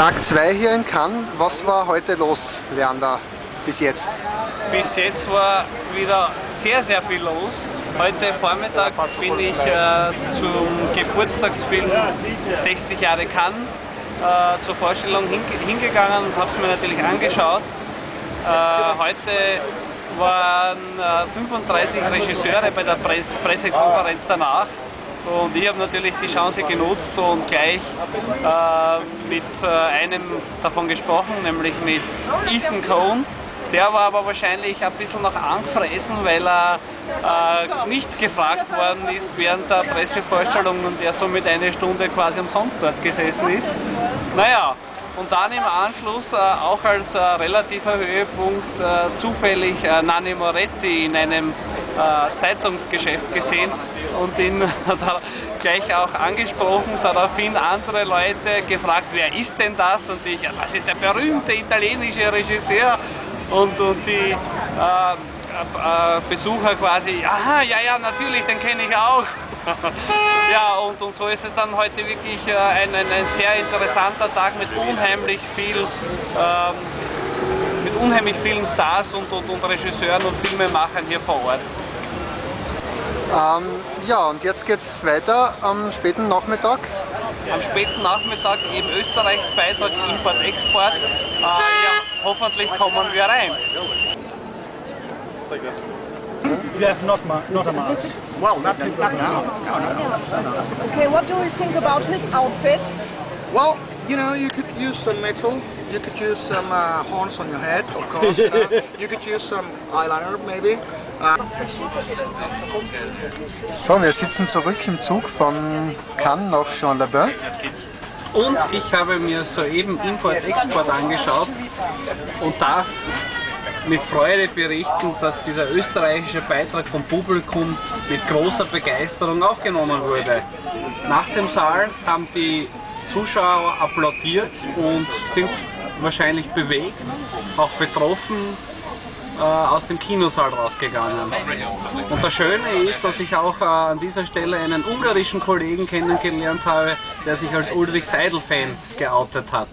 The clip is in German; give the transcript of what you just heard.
Tag 2 hier in Cannes. Was war heute los, Leander, bis jetzt? Bis jetzt war wieder sehr, sehr viel los. Heute Vormittag bin ich äh, zum Geburtstagsfilm 60 Jahre Cannes äh, zur Vorstellung hingegangen und habe es mir natürlich angeschaut. Äh, heute waren 35 äh, Regisseure bei der Pressekonferenz danach und ich habe natürlich die Chance genutzt und gleich äh, mit äh, einem davon gesprochen, nämlich mit Ethan Cohn. Der war aber wahrscheinlich ein bisschen noch angefressen, weil er äh, nicht gefragt worden ist während der Pressevorstellung und er somit eine Stunde quasi umsonst dort gesessen ist. Naja, und dann im Anschluss äh, auch als äh, relativer Höhepunkt äh, zufällig äh, Nanni Moretti in einem Zeitungsgeschäft gesehen und ihn gleich auch angesprochen, daraufhin andere Leute gefragt, wer ist denn das? Und ich, das ist der berühmte italienische Regisseur und, und die äh, äh, Besucher quasi, aha, ja, ja, natürlich, den kenne ich auch. ja, und, und so ist es dann heute wirklich äh, ein, ein, ein, sehr interessanter Tag mit unheimlich viel ähm, unheimlich vielen Stars und, und, und Regisseuren und Filmemachern hier vor Ort. Ähm, ja, und jetzt geht es weiter am späten Nachmittag. Am späten Nachmittag eben Österreichs Beitrag Import-Export. Äh, ja, hoffentlich kommen wir rein. You have not, not a mask. Well, not, not now. No, no, no. Okay, what do you think about his outfit? Well, you know, you could use some metal. You could use some uh, horns on your head, of course. You, know. you could use some eyeliner, maybe. So, wir sitzen zurück im Zug von Cannes nach Jean-Labin. Und ich habe mir soeben Import-Export angeschaut und darf mit Freude berichten, dass dieser österreichische Beitrag vom Publikum mit großer Begeisterung aufgenommen wurde. Nach dem Saal haben die Zuschauer applaudiert und sind wahrscheinlich bewegt, auch betroffen äh, aus dem Kinosaal rausgegangen. Und das Schöne ist, dass ich auch äh, an dieser Stelle einen ungarischen Kollegen kennengelernt habe, der sich als Ulrich Seidel-Fan geoutet hat.